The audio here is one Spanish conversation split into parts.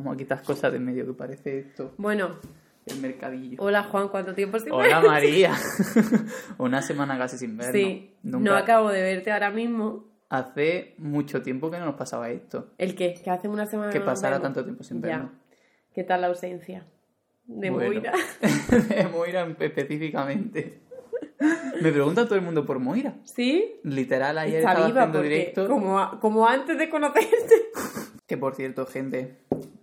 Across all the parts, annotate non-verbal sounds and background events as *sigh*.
Vamos a quitar cosas de en medio que parece esto. Bueno, El mercadillo. hola Juan, ¿cuánto tiempo sin Hola? María. *laughs* Una semana casi sin vernos. Sí, Nunca- no acabo de verte ahora mismo. Hace mucho tiempo que no nos pasaba esto. ¿El qué? Que hace una semana Que pasara tanto tiempo sin Ya. vernos. ¿Qué tal la ausencia? De Bueno. Moira. *laughs* de Moira específicamente. *laughs* Me pregunta todo el mundo por Moira. ¿Sí? Literal, ayer Está estaba viva haciendo directo. como, a- como antes de conocerte. Que por cierto, gente,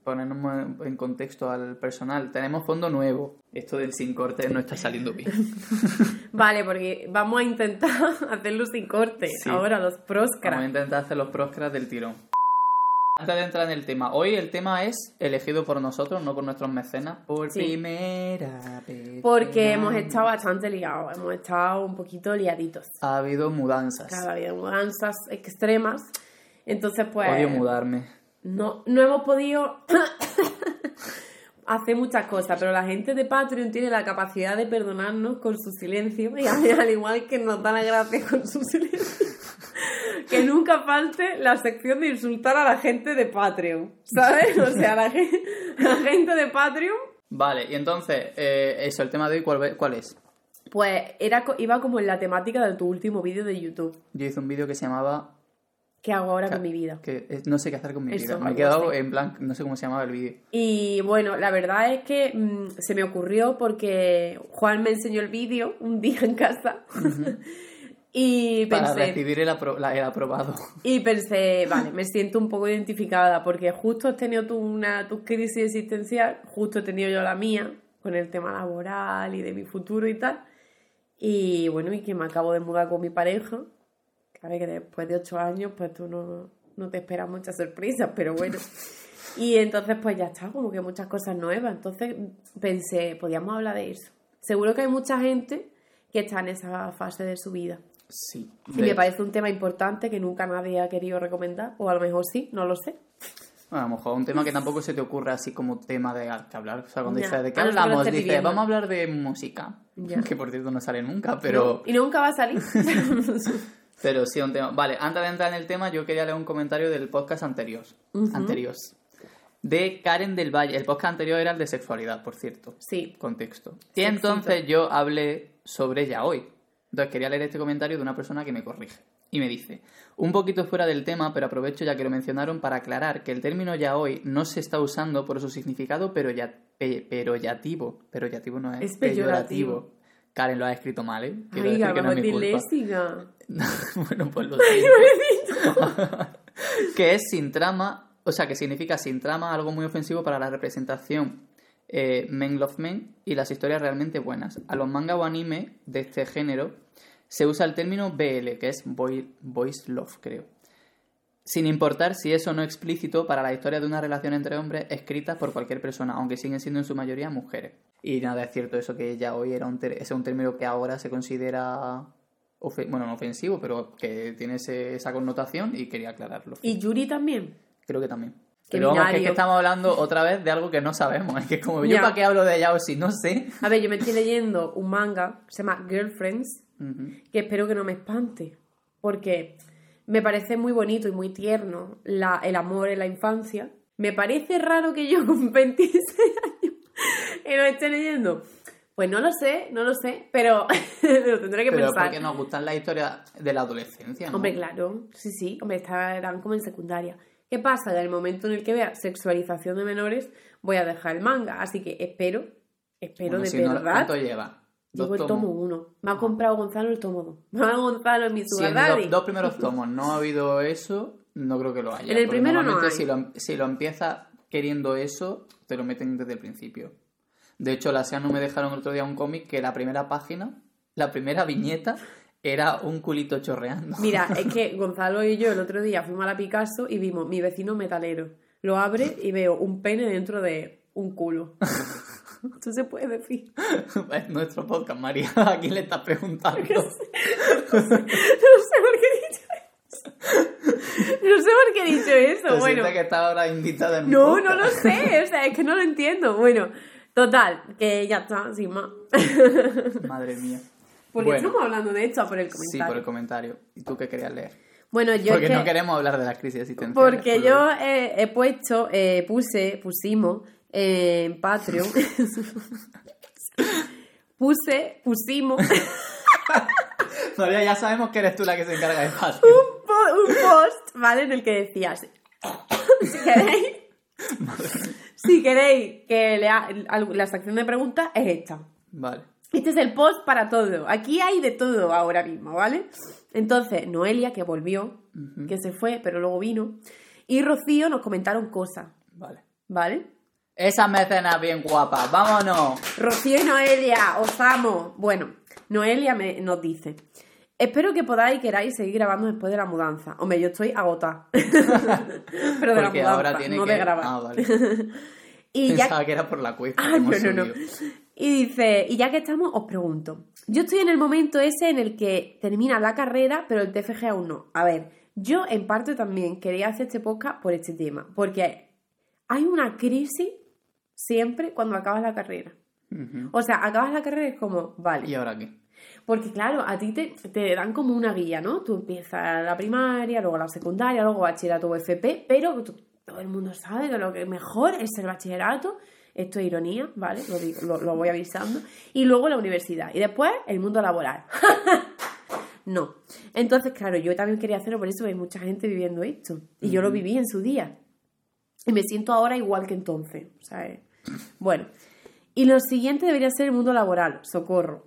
ponernos en contexto al personal. Tenemos fondo nuevo. Esto del sin corte no está saliendo bien. *laughs* Vale, porque vamos a intentar *laughs* hacerlo sin corte. Sí. Ahora los Vamos a proscras. intentar hacer los proscras del tirón. Antes de entrar en el tema, hoy el tema es elegido por nosotros, no por nuestros mecenas, por Sí. primera vez. Porque hemos estado bastante liados, hemos estado un poquito liaditos. Ha habido mudanzas. Cada día mudanzas extremas. Entonces, pues. Odio mudarme. No, no hemos podido *coughs* hacer muchas cosas, pero la gente de Patreon tiene la capacidad de perdonarnos con su silencio, y al al igual que nos da la gracia con su silencio. Que nunca falte la sección de insultar a la gente de Patreon, ¿sabes? O sea, la, gen- la gente de Patreon, Vale, y entonces, eh, eso, el tema de hoy, ¿cuál, cuál es? pues era, iba como en la temática de tu último vídeo de YouTube. Yo hice un vídeo que se llamaba ¿Qué hago ahora con mi vida? que no sé qué hacer con mi Eso, vida. Me he quedado en plan, no sé cómo se llamaba el vídeo. Y bueno, la verdad es que mm, se me ocurrió porque Juan me enseñó el vídeo un *laughs* día en casa *laughs* y Para recibir el, apro- la- el aprobado. *laughs* y pensé, vale, me siento un poco identificada porque justo has tenido tú una tu crisis existencial, justo he tenido yo la mía con el tema laboral y de mi futuro y tal. Y bueno, y que me acabo de mudar con mi pareja. Claro que después de ocho años, pues tú no, no te esperas muchas sorpresas, pero bueno. *laughs* Y entonces, pues ya está, como que muchas cosas nuevas. Entonces pensé, podíamos hablar de eso. Seguro que hay mucha gente que está en esa fase de su vida. Sí. Y me parece un tema importante que nunca nadie ha querido recomendar, o a lo mejor sí, no lo sé. Bueno, a lo mejor un tema que tampoco se te ocurra así como tema de hablar. O sea, cuando dices, ¿de qué A hablamos? estés Dices, viviendo. vamos a hablar de música. Ya. *laughs* Que por cierto no sale nunca, pero... ¿No? Y nunca va a salir. *laughs* Pero sí, un tema. Vale, antes de entrar en el tema, yo quería leer un comentario del podcast anterior. Anterior. De Karen del Valle. El podcast anterior era el de sexualidad, por cierto. sí. Contexto. Y entonces yo hablé sobre ella hoy. Entonces quería leer este comentario de una persona que me corrige. Y me dice, un poquito fuera del tema, pero aprovecho ya que lo mencionaron para aclarar que el término ya hoy no se está usando por su significado pero ya, pe- peroyativo. Peroyativo no es, Es peyorativo. Karen lo ha escrito mal, ¿eh? Quiero Ay, decir que no es mi culpa. *laughs* bueno, pues lo *laughs* que es sin trama, o sea, que significa sin trama, algo muy ofensivo para la representación eh, Men Love Men y las historias realmente buenas. A los manga o anime de este género se usa el término BL, que es boy, Boys Love, creo. Sin importar si es o no explícito para la historia de una relación entre hombres escritas por cualquier persona, aunque siguen siendo en su mayoría mujeres. Y nada, es cierto eso que ya hoy era un, ter- es un término que ahora se considera, bueno, no ofensivo, pero que tiene ese- esa connotación y quería aclararlo. Y Yuri también. Creo que también. Pero vamos, que es que estamos hablando otra vez de algo que no sabemos. Es que como yo Ya. para qué hablo de ella o si no sé. A ver, yo me estoy leyendo un manga, se llama Girlfriends, que espero que no me espante, porque me parece muy bonito y muy tierno la, el amor en la infancia. Me parece raro que yo con 26 años y lo esté leyendo. Pues no lo sé, no lo sé, pero *laughs* lo tendré que Pero pensar. porque nos gustan las historias de la adolescencia, ¿no? Hombre, claro, sí, sí, hombre, estarán como en secundaria. ¿Qué pasa? Que en el momento en el que vea sexualización de menores, voy a dejar el manga. Así que espero, espero Bueno, de si no, verdad. ¿Cuánto lleva? Llevo el tomo uno. Me ha comprado Gonzalo el tomo 2. *laughs* Me ha Gonzalo en mi los dos primeros *laughs* tomos no ha habido eso, no creo que lo haya. En el primero no hay. Si lo, si lo empiezas queriendo eso, te lo meten desde el principio. De hecho, la SEA no me dejaron el otro día un cómic que la primera página, la primera viñeta, era un culito chorreando. Mira, *laughs* es que Gonzalo y yo el otro día fuimos a la Picasso y vimos mi vecino metalero. Lo abre y veo un pene dentro de un culo. *laughs* Eso se puede decir. es nuestro podcast, María. *laughs* ¿A quién le estás preguntando? No sé por qué he dicho eso. No sé por qué he dicho eso. ¿Te Bueno, que estás ahora invitada en no, podcast? no lo sé. O sea, es que no lo entiendo. Bueno, total, que ya está, sin más. *laughs* Madre mía. ¿Por qué Bueno. estamos hablando de esto? Por el Sí, comentario. por el comentario. ¿Y tú qué querías leer? Bueno, yo Porque es que... no queremos hablar de las crisis existenciales. Porque yo he puesto, eh, puse, pusimos eh, en Patreon. *laughs* puse, pusimos María, ya sabemos que eres tú la que se encarga de Patreon. un, po- un post, ¿vale? En el que decías, *coughs* si queréis, si queréis que lea la sección de preguntas es esta. Vale. Este es el post para todo. Aquí hay de todo ahora mismo, ¿vale? Entonces, Noelia, que volvió, que se fue, pero luego vino, y Rocío nos comentaron cosas, Vale. ¿vale? Esa mecenas bien guapa. ¡Vámonos! Rocío y Noelia, os amo. Bueno, Noelia me, nos dice, espero que podáis y queráis seguir grabando después de la mudanza. Hombre, yo estoy agotada. *laughs* Pero de la Porque mudanza, ahora tiene no que... de grabar. Ah, vale. *laughs* y ya Pensaba que era por la cuesta. Ah, no, no, no. Y dice, y ya que estamos, os pregunto. Yo estoy en el momento ese en el que termina la carrera, pero el TFG aún no. A ver, yo en parte también quería hacer este podcast por este tema, porque hay una crisis siempre cuando acabas la carrera. O sea, acabas la carrera y es como, vale. ¿Y ahora qué? Porque claro, a ti te, te dan como una guía, ¿no? Tú empiezas la primaria, luego la secundaria, luego bachillerato o FP, pero tú- todo el mundo sabe que lo que mejor es el bachillerato. Esto es ironía, ¿vale? Lo, digo- lo, lo voy avisando. Y luego la universidad. Y después el mundo laboral. *laughs* no. Entonces, claro, yo también quería hacerlo por eso, hay mucha gente viviendo esto. Y yo lo viví en su día. Y me siento ahora igual que entonces. Eh, bueno. Y lo siguiente debería ser el mundo laboral. Socorro.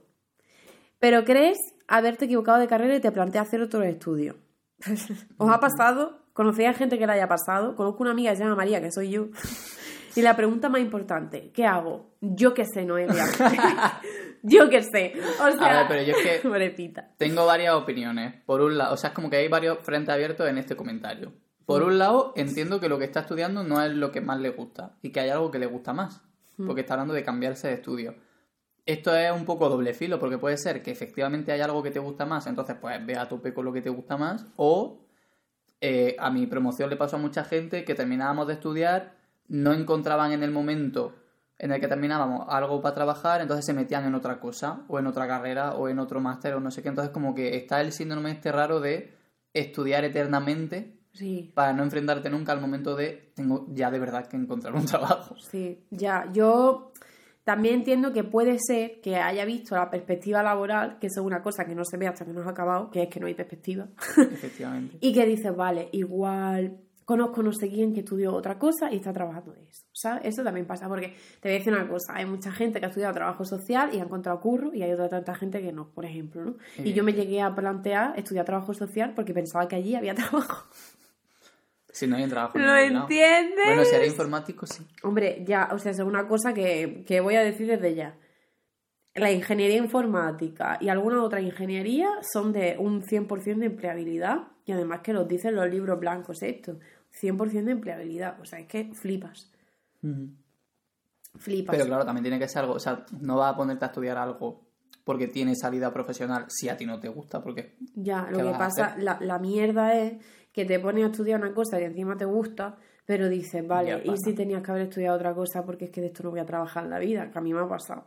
Pero crees haberte equivocado de carrera y te planteas hacer otro estudio. *laughs* ¿Os ha pasado? ¿Conocéis a gente que le haya pasado? Conozco una amiga que se llama María, que soy yo. *laughs* Y la pregunta más importante, ¿qué hago? Yo qué sé, Noelia. *laughs* yo qué sé. O sea, A ver, pero yo es que tengo varias opiniones. Por un lado, o sea, es como que hay varios frentes abiertos en este comentario. Por un lado, entiendo que lo que está estudiando no es lo que más le gusta y que hay algo que le gusta más, porque está hablando de cambiarse de estudio. Esto es un poco doble filo, porque puede ser que efectivamente hay algo que te gusta más, entonces pues ve a tope con lo que te gusta más, o eh, a mi promoción le pasó a mucha gente que terminábamos de estudiar, no encontraban en el momento en el que terminábamos algo para trabajar, entonces se metían en otra cosa, o en otra carrera, o en otro máster, o no sé qué. Entonces como que está el síndrome este raro de estudiar eternamente Sí, para no enfrentarte nunca al momento de tengo ya de verdad que encontrar un trabajo. sí. Ya, yo también entiendo que puede ser que haya visto la perspectiva laboral, que eso es una cosa que no se ve hasta que no has acabado, que es que no hay perspectiva. Efectivamente. *laughs* Y que dices, vale, igual conozco no sé quién que estudió otra cosa y está trabajando de eso. ¿Sabes? Eso también pasa porque te voy a decir una cosa, hay mucha gente que ha estudiado trabajo social y ha encontrado curro y hay otra tanta gente que no, por ejemplo, ¿no? Y yo me llegué a plantear estudiar trabajo social porque pensaba que allí había *laughs* trabajo. Si no hay un trabajo. ¿Lo lado. entiendes? Bueno, si eres informático, sí. Hombre, ya, o sea, es una cosa que, que voy a decir desde ya. La ingeniería informática y alguna otra ingeniería son de un 100% de empleabilidad y además que los dicen los libros blancos esto, 100% de empleabilidad, o sea, es que flipas, flipas. Pero claro, también tiene que ser algo, o sea, no vas a ponerte a estudiar algo porque tiene salida profesional si a ti no te gusta, porque Ya, lo ¿Qué que pasa, la, la mierda es que te pones a estudiar una cosa que encima te gusta, pero dices, vale, ¿y si tenías que haber estudiado otra cosa porque es que de esto no voy a trabajar en la vida? Que a mí me ha pasado.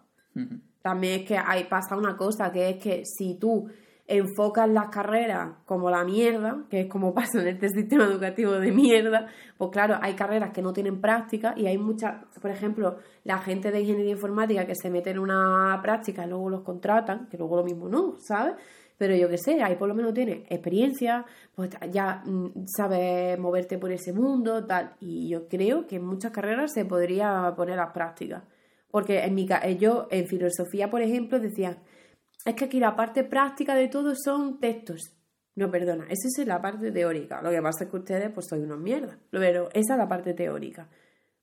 También es que hay pasa una cosa, que es que si tú enfocas las carreras como la mierda, que es como *laughs* pasa en este sistema educativo de mierda, pues claro, hay carreras que no tienen práctica y hay muchas, por ejemplo, la gente de ingeniería informática que se mete en una práctica y luego los contratan, que luego lo mismo no, ¿sabes? Pero yo qué sé, ahí por lo menos tienes experiencia, pues ya mm, sabes moverte por ese mundo, tal. Y yo creo que en muchas carreras se podría poner las prácticas. Porque en mi eh, yo en filosofía, por ejemplo, decían, es que aquí la parte práctica de todo son textos. No, perdona, esa es la parte teórica. Lo que pasa es que ustedes pues soy unos mierda. Pero esa es la parte teórica.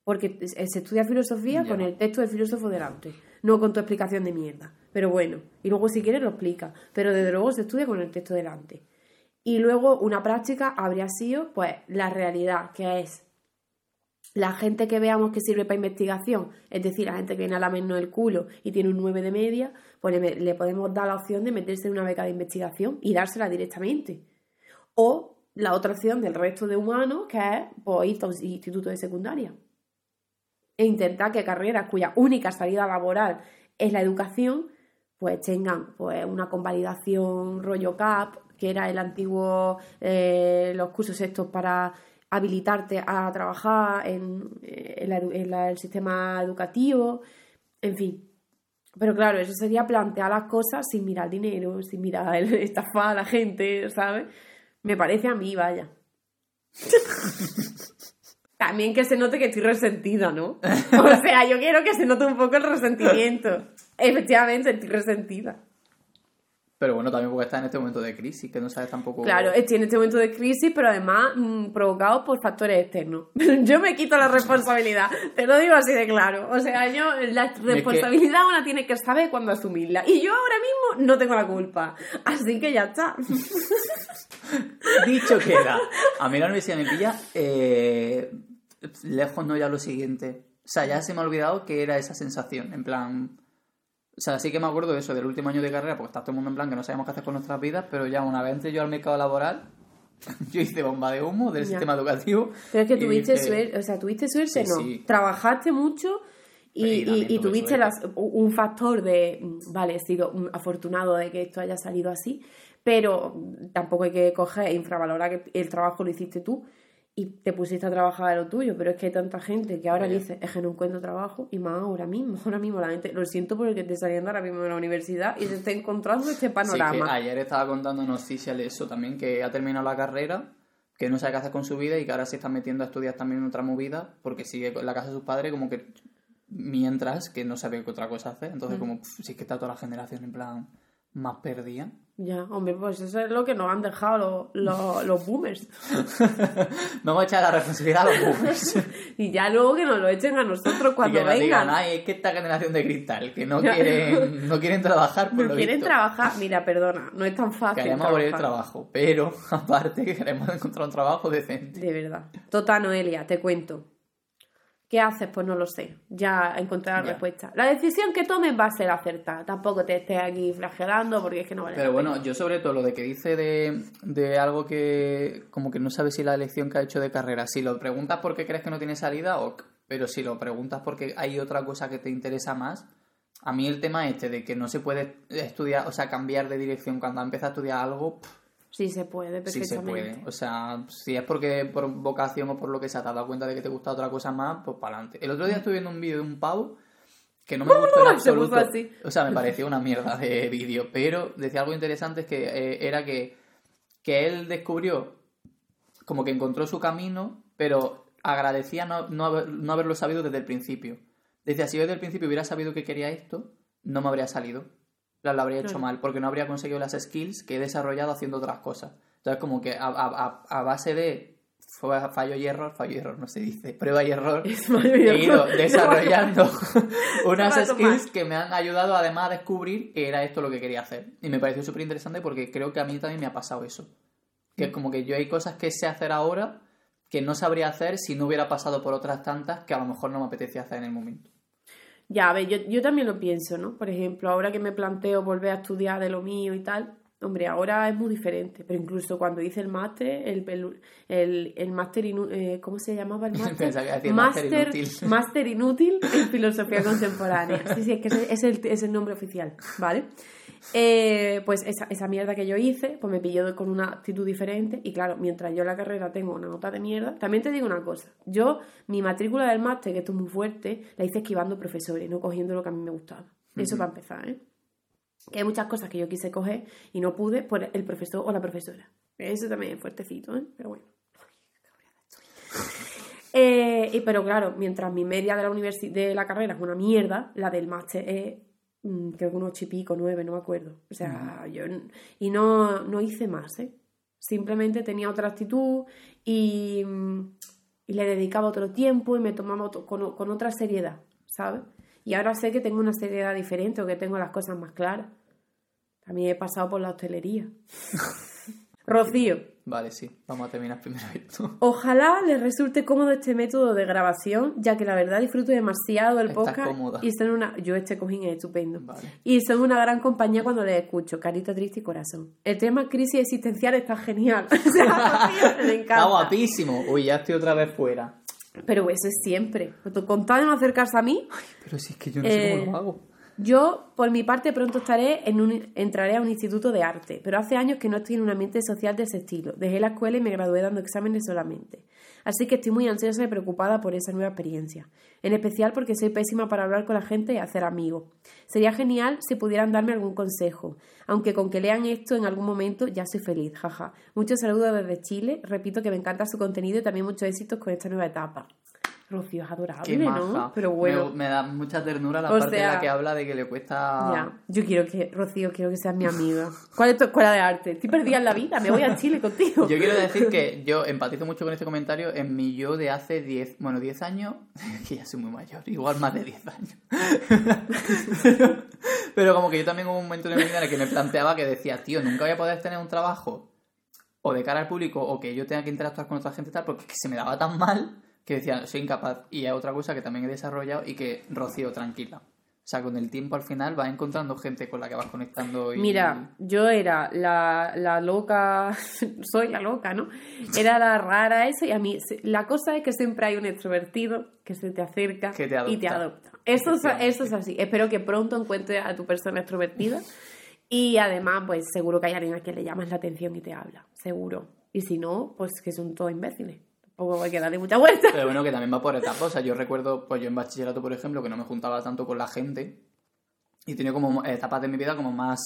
Porque es- se estudia filosofía Ya. con el texto del filósofo delante, no con tu explicación de mierda. Pero bueno, y luego si quieres lo explica. Pero desde luego se estudia con el texto delante. Y luego una práctica habría sido pues la realidad, que es la gente que veamos que sirve para investigación, es decir, la gente que viene a lamernos el culo y tiene un 9 de media, pues le, le podemos dar la opción de meterse en una beca de investigación y dársela directamente. O la otra opción del resto de humanos, que es pues, ir a un instituto de secundaria. E intentar que carreras cuya única salida laboral es la educación, pues tengan pues una convalidación rollo CAP, que era el antiguo, eh, los cursos estos para habilitarte a trabajar en, el sistema educativo, en fin. Pero claro, eso sería plantear las cosas sin mirar dinero, sin mirar el *laughs* estafar a la gente, ¿sabes? Me parece a mí, vaya. *laughs* También que se note que estoy resentida, ¿no? O *laughs* sea, yo quiero que se note un poco el resentimiento. Efectivamente, estoy resentida. Pero bueno, también porque está en este momento de crisis, que no sabes tampoco. Claro, estoy en este momento de crisis, pero además mm, provocado por factores externos. *laughs* yo me quito la responsabilidad, te lo digo así de claro. O sea, yo la responsabilidad una tiene que saber cuándo asumirla. Y yo ahora mismo no tengo la culpa. Así que ya está. *laughs* Dicho queda. A mí la universidad me pilla eh, lejos no ya lo siguiente. O sea, ya se me ha olvidado que era esa sensación. En plan, o sea, sí que me acuerdo de eso, del último año de carrera, porque está todo el mundo en plan que no sabemos qué hacer con nuestras vidas, pero ya una vez entré yo al mercado laboral, *laughs* yo hice bomba de humo del sistema educativo. Pero es que tuviste suerte, o sea, tuviste suerte, no. Trabajaste mucho y, tuviste un factor de, vale, he sido afortunado de que esto haya salido así, pero tampoco hay que coger e infravalorar que el trabajo lo hiciste tú y te pusiste a trabajar de lo tuyo, pero es que hay tanta gente que ahora dice, es que no encuentro trabajo, y más ahora mismo, ahora mismo la gente, lo siento por el que esté saliendo ahora mismo de la universidad y se está encontrando este panorama. ayer estaba contando noticias de eso también, que ha terminado la carrera, que no sabe qué hacer con su vida y que ahora se está metiendo a estudiar también en otra movida, porque sigue en la casa de sus padres como que mientras que no sabe qué otra cosa hacer, entonces mm. como, si es que está toda la generación en plan más perdida. Ya, hombre, pues eso es lo que nos han dejado los, los, boomers. *laughs* Vamos a echar la responsabilidad a los boomers. *laughs* y ya luego que nos lo echen a nosotros cuando y que vengan. Digan, Ay, es que esta generación de cristal, que no quieren, no quieren trabajar por no quieren trabajar, mira, perdona, no es tan fácil. Queremos abrir el trabajo, pero *laughs* aparte que queremos encontrar un trabajo decente. De verdad. Total, Noelia, te cuento. ¿Qué haces? Pues no lo sé. Ya encontré la respuesta. La decisión que tomes va a ser acertada. Tampoco te estés aquí flagelando porque es que no vale. Pero bueno, yo sobre todo lo de que dice de, de, algo que como que no sabes si la elección que ha hecho de carrera, si lo preguntas porque crees que no tiene salida, ok. Pero si lo preguntas porque hay otra cosa que te interesa más, a mí el tema este de que no se puede estudiar, o sea, cambiar de dirección cuando empieza a estudiar algo, Sí se puede, perfectamente. Sí se puede. O sea, si es porque por vocación o por lo que se ha dado cuenta de que te gusta otra cosa más, pues para adelante. El otro día estuve viendo un vídeo de un pavo que no me *laughs* gustó en absoluto. O sea, me pareció una mierda de vídeo, pero decía algo interesante es que eh, era que, que él descubrió como que encontró su camino, pero agradecía no, no, haberlo sabido desde el principio. Decía, si yo desde el principio hubiera sabido que quería esto, no me habría salido lo habría hecho mal, porque no habría conseguido las skills que he desarrollado haciendo otras cosas. Entonces, como que a, base de fallo y error, fallo y error no se dice, prueba y error, he ido desarrollando unas skills que me han ayudado además a descubrir que era esto lo que quería hacer. Y me pareció súper interesante porque creo que a mí también me ha pasado eso. Que es como que yo hay cosas que sé hacer ahora que no sabría hacer si no hubiera pasado por otras tantas que a lo mejor no me apetecía hacer en el momento. Ya, a ver, yo, yo también lo pienso, ¿no? Por ejemplo, ahora que me planteo volver a estudiar de lo mío y tal, hombre, ahora es muy diferente, pero incluso cuando hice el máster, el, el, el máster, eh, ¿cómo se llamaba el *laughs* máster? máster inútil. *laughs* Máster inútil en filosofía contemporánea. Sí, sí, es que es el, es el nombre oficial, ¿vale? Eh, pues esa, esa, mierda que yo hice, pues me pilló con una actitud diferente y claro, mientras yo en la carrera tengo una nota de mierda, también te digo una cosa, yo mi matrícula del máster, que esto es muy fuerte, la hice esquivando profesores, no cogiendo lo que a mí me gustaba. Eso para empezar, ¿eh? Que hay muchas cosas que yo quise coger y no pude por el profesor o la profesora. Eso también es fuertecito, ¿eh? Pero bueno. *laughs* Eh, y, pero claro, mientras mi media de la, de la carrera es una mierda, la del máster es Mm, creo que un ocho y pico, nueve, no me acuerdo. O sea, yo. Y no, no hice más, ¿eh? Simplemente tenía otra actitud y, mm, y le dedicaba otro tiempo y me tomaba con, con, otra seriedad, ¿sabes? Y ahora sé que tengo una seriedad diferente o que tengo las cosas más claras. También he pasado por la hostelería. *laughs* Rocío. Vale, sí, vamos a terminar primero esto. Ojalá les resulte cómodo este método de grabación, ya que la verdad disfruto demasiado el podcast. Y son una. Yo este cojín es estupendo. Y son una gran compañía cuando les escucho, carita triste y corazón. El tema crisis existencial está genial. *laughs* o sea, me *laughs* encanta. Está guapísimo. Uy, ya estoy otra vez fuera. Pero eso es siempre. Con tal de no acercarse a mí. pero si es que yo no sé cómo lo eh, hago. Yo, por mi parte, pronto estaré en un, entraré a un instituto de arte, pero hace años que no estoy en un ambiente social de ese estilo. Dejé la escuela y me gradué dando exámenes solamente. Así que estoy muy ansiosa y preocupada por esa nueva experiencia. En especial porque soy pésima para hablar con la gente y hacer amigos. Sería genial si pudieran darme algún consejo. Aunque con que lean esto en algún momento ya soy feliz, jaja. Muchos saludos desde Chile. Repito que me encanta su contenido y también muchos éxitos con esta nueva etapa. Rocío es adorable, Qué ¿no? maja. Pero bueno. Me, me da mucha ternura la O parte en sea, la que habla de que le cuesta. Ya, yo quiero que, Rocío, quiero que seas mi amiga. *laughs* ¿Cuál es tu escuela de arte? Estoy perdida en la vida, me voy a Chile contigo. Yo quiero decir que *laughs* yo empatizo mucho con este comentario en mi yo de hace 10, bueno, 10 años, *laughs* que ya soy muy mayor, igual más de 10 años. pero, pero como que yo también hubo un momento en mi vida en el que me planteaba que decía, tío, nunca voy a poder tener un trabajo o de cara al público o que yo tenga que interactuar con otra gente y tal, porque es que se me daba tan mal que decía, soy incapaz. Y es otra cosa que también he desarrollado y que Rocío, tranquila. O sea, con el tiempo al final vas encontrando gente con la que vas conectando y... Mira, yo era la, la loca, *laughs* soy la loca, ¿no? Era la rara eso y a mí, la cosa es que siempre hay un extrovertido que se te acerca te y te adopta. Eso es, eso es así. Espero que pronto encuentres a tu persona extrovertida y además, pues seguro que hay alguien a quien le llamas la atención y te habla, seguro. Y si no, pues que son todos imbéciles. Tampoco hay que darle mucha vuelta. Pero bueno, que también va por etapas. O sea, yo recuerdo, pues yo en bachillerato, por ejemplo, que no me juntaba tanto con la gente. Y tenía como etapas de mi vida como más,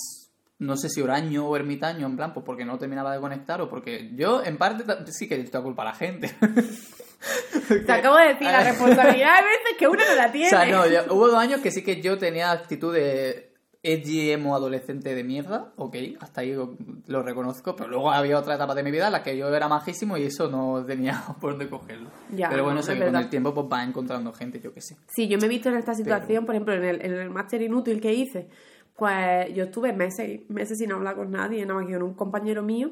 no sé si huraño o ermitaño, en plan, pues porque no terminaba de conectar o porque yo, en parte, sí que le culpa a la gente. *laughs* Te acabo de decir la *laughs* responsabilidad de veces que uno no la tiene. O sea, no, yo- hubo dos años que sí que yo tenía actitud de edgy emo adolescente de mierda, ok, hasta ahí lo, lo reconozco, pero luego había otra etapa de mi vida en la que yo era majísimo y eso no tenía *laughs* por dónde cogerlo. Ya, pero bueno, no, o con el tiempo pues vas encontrando gente, yo qué sé. Sí, yo me he visto en esta situación, por ejemplo, en el, en el máster inútil que hice, pues yo estuve meses, meses sin hablar con nadie, nada más que con un compañero mío,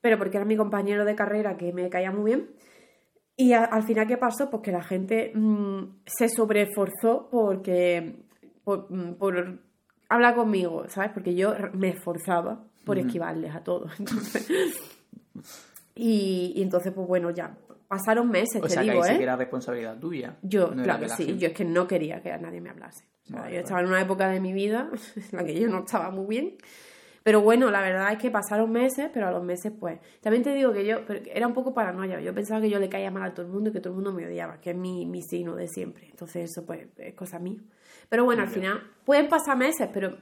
pero porque era mi compañero de carrera que me caía muy bien. Y a- al final, ¿qué pasó? Pues que la gente mm, se sobreesforzó porque, por, mm, por hablar conmigo, ¿sabes? Porque yo me esforzaba por esquivarles a todos. *laughs* Entonces, y, y entonces, pues bueno, ya pasaron meses, O te sea, que digo, ahí sí ¿eh? que era responsabilidad tuya. Yo, No claro que sí, gente. yo es que no quería que nadie me hablase. O sea, Vale, yo estaba en una época de mi vida *laughs* en la que yo no estaba muy bien. Pero bueno, la verdad es que pasaron meses, pero a los meses, pues. También te digo que yo pero era un poco paranoia. Yo pensaba que yo le caía mal a todo el mundo y que todo el mundo me odiaba, que es mi, mi signo de siempre. Entonces, eso, pues, es cosa mía. Pero bueno, al final, pueden pasar meses, pero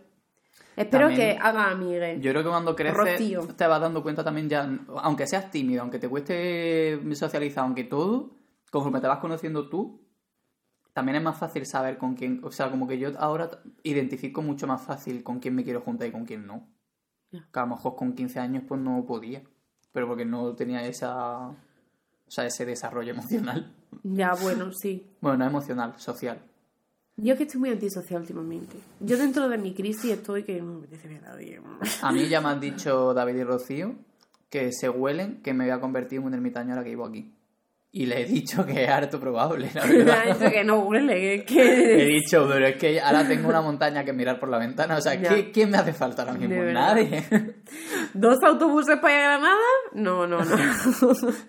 espero También- que haga amigues. Yo creo que cuando creces Rocío. te vas dando cuenta también ya, aunque seas tímido, aunque te cueste socializar, aunque todo, conforme te vas conociendo tú, también es más fácil saber con quién, o sea, como que yo ahora identifico mucho más fácil con quién me quiero juntar y con quién no. Que a lo mejor con 15 años pues no podía, pero porque no tenía esa, o sea, ese desarrollo emocional. Ya, *laughs* bueno, sí. Bueno, no emocional, social. Yo es que estoy muy antisocial últimamente. Yo dentro de mi crisis estoy que no me apetece ver a nadie. A mí ya me han dicho David y Rocío que se huelen que me voy a convertir en un ermitaño ahora que vivo aquí. Y le he dicho que es harto probable, la Me *laughs* ha verdad. dicho que no huele, *laughs* He que... dicho, pero es que ahora tengo una montaña que mirar por la ventana. O sea, Ya. ¿qué, ¿quién me hace falta ahora mismo? Verdad. Nadie. ¿Dos autobuses para ir a Granada? No, no, no.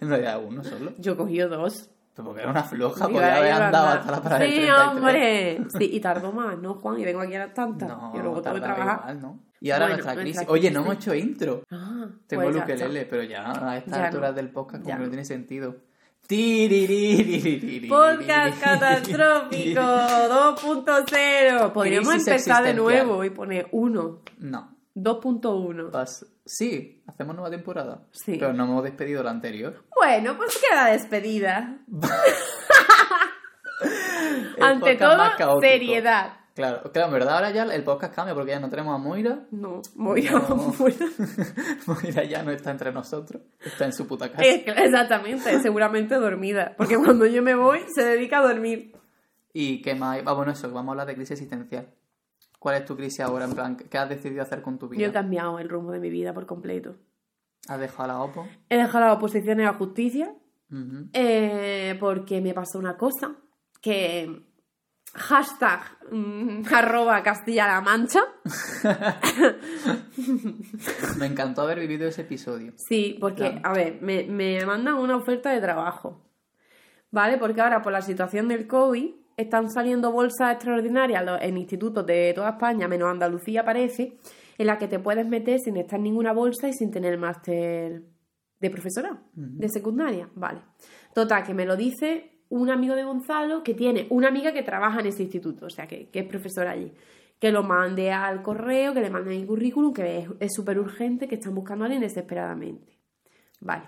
en realidad, uno solo. Yo he cogido dos. Porque era una floja, podía haber andado andar. hasta la parada Sí, del hombre. Sí, y tardó más, ¿no, Juan? Y vengo aquí a las tantas. No, y luego tengo que trabajar. Igual, ¿no? Y ahora bueno, nuestra, crisis. Oye, no hemos hecho intro. Ah, pues tengo pues el ukelele, pero ya a estas alturas no. del podcast como no. no tiene sentido. Podcast catastrófico *laughs* 2.0. Podríamos empezar de nuevo y poner uno. No. 2.1. Paso. Sí, hacemos nueva temporada. Sí. Pero no hemos despedido la anterior. Bueno, pues queda despedida. *laughs* Ante todo, seriedad. Claro, claro, en verdad ahora ya el podcast cambia porque ya no tenemos a Moira. No, voy a... No. *laughs* Moira ya no está entre nosotros. Está en su puta casa. Exactamente, seguramente dormida. Porque cuando yo me voy, se dedica a dormir. ¿Y qué más? Ah, bueno, eso, vamos a hablar de crisis existencial. ¿Cuál es tu crisis ahora? En plan, ¿qué has decidido hacer con tu Yo he vida? cambiado el rumbo de mi vida por completo. ¿Has dejado la OPO? He dejado las oposiciones a justicia Ujú. eh, porque me pasó una cosa que hashtag mm, *laughs* arroba Castilla-La Mancha. *laughs* Me encantó haber vivido ese episodio. Sí, porque, Claro. a ver, me, me mandan una oferta de trabajo. ¿Vale? Porque ahora por la situación del COVID están saliendo bolsas extraordinarias en institutos de toda España, menos Andalucía parece, en la que te puedes meter sin estar en ninguna bolsa y sin tener máster de profesorado, de secundaria. Vale. Total, que me lo dice un amigo de Gonzalo que tiene una amiga que trabaja en ese instituto, o sea, que, que es profesora allí. Que lo mande al correo, que le manden el currículum, que es- es súper urgente, que están buscando a alguien desesperadamente. Vale.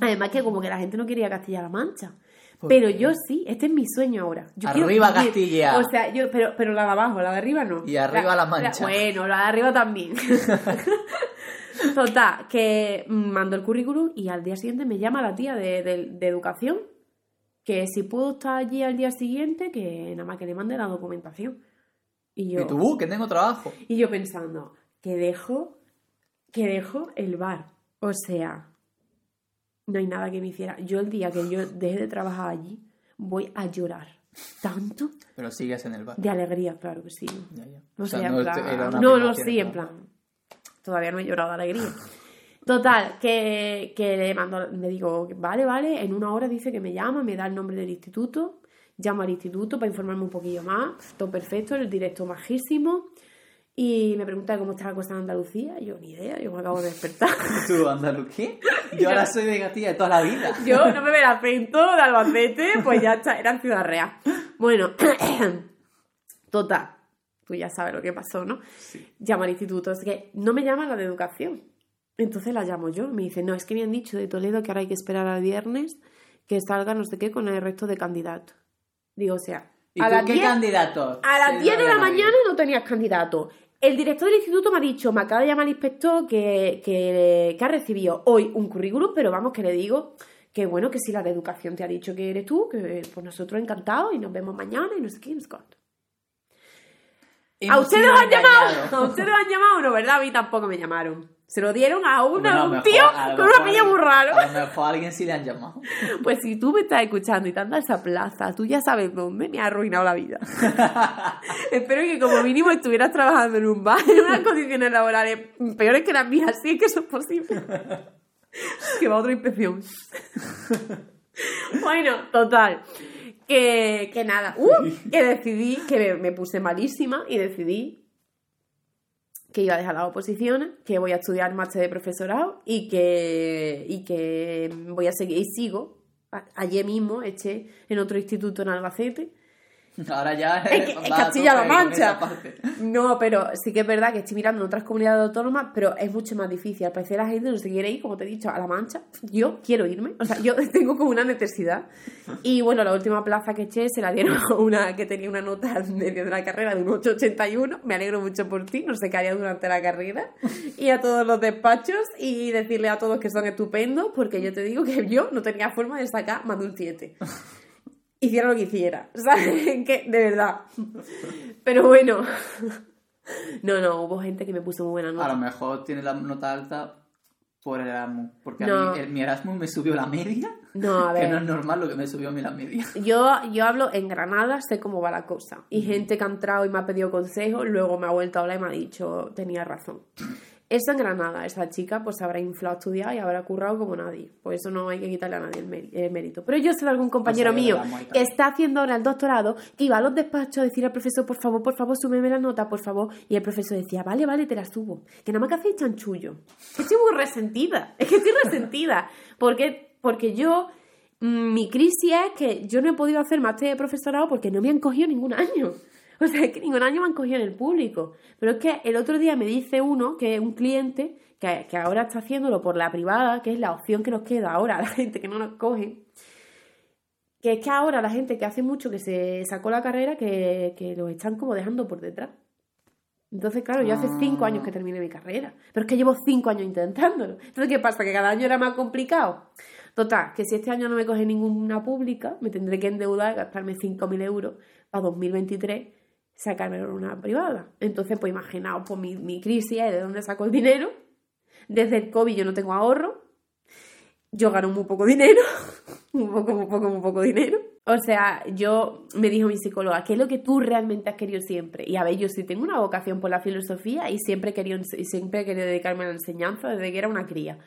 Además que como que la gente no quería Castilla-La Mancha. ¿Por Pero yo sí, este es mi sueño ahora. Yo Arriba Castilla. O sea, yo, pero, pero la de abajo, la de arriba no. Y arriba La Mancha. bueno, la de arriba también. *laughs* Total, que mando el currículum y al día siguiente me llama la tía de, de- de educación que si puedo estar allí al día siguiente, que nada más que le mande la documentación. Y yo, Y tú, "Uh, que tengo trabajo. y yo pensando, que dejo, que dejo el bar. O sea, no hay nada que me hiciera. Yo el día que yo deje de trabajar allí, voy a llorar tanto Pero sigues en el bar. de alegría, claro que sí. Ya, ya. No O sea, sé, en no, plan- No, no, sí, en plan. Todavía no he llorado de alegría. Total, que, que le mando, le digo, vale, vale, en una hora dice que me llama, me da el nombre del instituto, llamo al instituto para informarme un poquillo más, todo perfecto, el directo majísimo, y me pregunta cómo está la cosa en Andalucía, yo ni idea, yo me acabo de despertar. *laughs* ¿Tú, andaluz qué? Yo ahora soy de Gatilla de toda la vida. *laughs* Yo no me ve el acento de Albacete, pues ya está, era en Ciudad Real. Bueno, *coughs* total, tú ya sabes lo que pasó, ¿no? Llamo al instituto, es que no me llama la de educación. Entonces la llamo yo, me dice, no, es que me han dicho de Toledo que ahora hay que esperar al viernes que salga no sé qué con el resto de candidatos. Digo, o sea, ¿Y a tú qué 10 candidato? a las Sí, 10 de la mañana no tenías candidato. El director del instituto me ha dicho, me acaba de llamar el inspector que, que, que ha recibido hoy un currículum, pero vamos, que le digo que bueno, que si la de educación te ha dicho que eres tú, que pues nosotros encantados y nos vemos mañana y no sé qué. ¿A ustedes os han llamado? ¿A ustedes os han llamado? No, ¿verdad? A mí tampoco me llamaron. Se lo dieron a, una, Bueno, a un mejor- tío a con una mejor pilla muy raro. A lo mejor a alguien sí le han llamado. *laughs* Pues si tú me estás escuchando y te andas a esa plaza, tú ya sabes dónde me ha arruinado la vida. *laughs* Espero que como mínimo estuvieras trabajando en un bar en unas condiciones laborales peores que las mías, sí es que eso es posible. *laughs* que va otra inspección. bueno, total. Que, que nada, uh, que decidí, que me, me puse malísima y decidí que iba a dejar las oposiciones, que voy a estudiar máster de profesorado y que, y que voy a seguir, y sigo. Ayer mismo eché en otro instituto en Albacete. *laughs* Ahora ya Es que- *laughs* es Castilla-La Mancha. No, pero sí que es verdad que estoy mirando en otras comunidades autónomas, pero es mucho más difícil. Al parecer la gente no se quiere ir, como te he dicho, a La Mancha. Yo quiero irme, o sea, yo *laughs* tengo como una necesidad. Y bueno, la última plaza que eché se la dieron a una que tenía una nota medio de la carrera de un 881. Me alegro mucho por ti, no sé qué haría durante la carrera. Y a todos los despachos y decirle a todos que son estupendos, porque yo te digo que yo no tenía forma de sacar más de un 7 hiciera lo que hiciera. *laughs* ¿Sabes? que, de verdad. Pero bueno. No, no, hubo gente que me puso muy buena A lo nota. mejor tiene la nota alta por el Erasmus. Porque No. a mí el- mi Erasmus me subió la media. No, a *laughs* Que ver. no es normal lo que me subió a mí la media. Yo, yo hablo en Granada, sé cómo va la cosa. Y gente que ha entrado y me ha pedido consejos, luego me ha vuelto a hablar y me ha dicho, tenía razón. Eso en Granada, esa chica pues habrá inflado a estudiar y habrá currado como nadie. Por eso no hay que quitarle a nadie el, méri- el mérito. Pero yo sé de algún compañero le mío que está haciendo ahora el doctorado, que iba a los despachos a decir al profesor, por favor, por favor, súbeme la nota, por favor. Y el profesor decía, vale, vale, te la subo. Que nada más que hacéis chanchullo. Estoy muy resentida. *laughs* Es que estoy resentida. Porque, porque yo, mm, mi crisis es que yo no he podido hacer máster de profesorado porque no me han cogido ningún año. *laughs* O sea, es que ningún año me han cogido en el público. Pero es que el otro día me dice uno, que es un cliente, que, que ahora está haciéndolo por la privada, que es la opción que nos queda ahora a la gente que no nos coge, que es que ahora la gente que hace mucho que se sacó la carrera, que, que los están como dejando por detrás. Entonces, claro, yo hace cinco Ah. años que terminé mi carrera, pero es que llevo cinco años intentándolo. Entonces, ¿qué pasa? ¿Que cada año era más complicado? Total, que si este año no me coge ninguna pública, me tendré que endeudar, gastarme 5.000 euros para 2023, sacarme una privada. Entonces, pues imaginaos, pues mi, mi crisis de dónde saco el dinero. Desde el COVID yo no tengo ahorro. Yo gano muy poco dinero. *laughs* muy poco, muy poco, muy poco dinero. O sea, yo me dijo mi psicóloga, ¿qué es lo que tú realmente has querido siempre? Y a ver, yo sí tengo una vocación por la filosofía y siempre he querido, siempre querido dedicarme a la enseñanza desde que era una cría.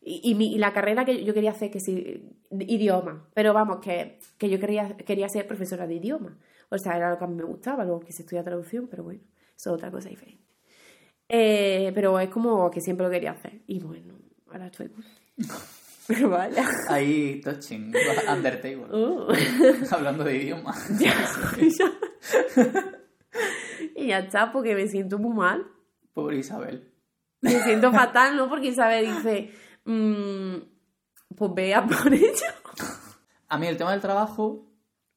Y, y mi- y la carrera que yo quería hacer, que sí, idioma. Pero vamos, que, que yo quería, quería ser profesora de idioma. O sea, era lo que a mí me gustaba. Luego quise estudiar traducción, pero bueno, eso es otra cosa diferente. Eh, pero es como que siempre lo quería hacer. Y bueno, ahora estoy. Pero *laughs* vaya. Ahí, touching, Undertable. Uh. *laughs* Hablando de idioma. *laughs* Ya, y ya está, porque me siento muy mal. Pobre Isabel. Me siento fatal, ¿no? Porque Isabel dice, mm, pues vea por ello. A mí el tema del trabajo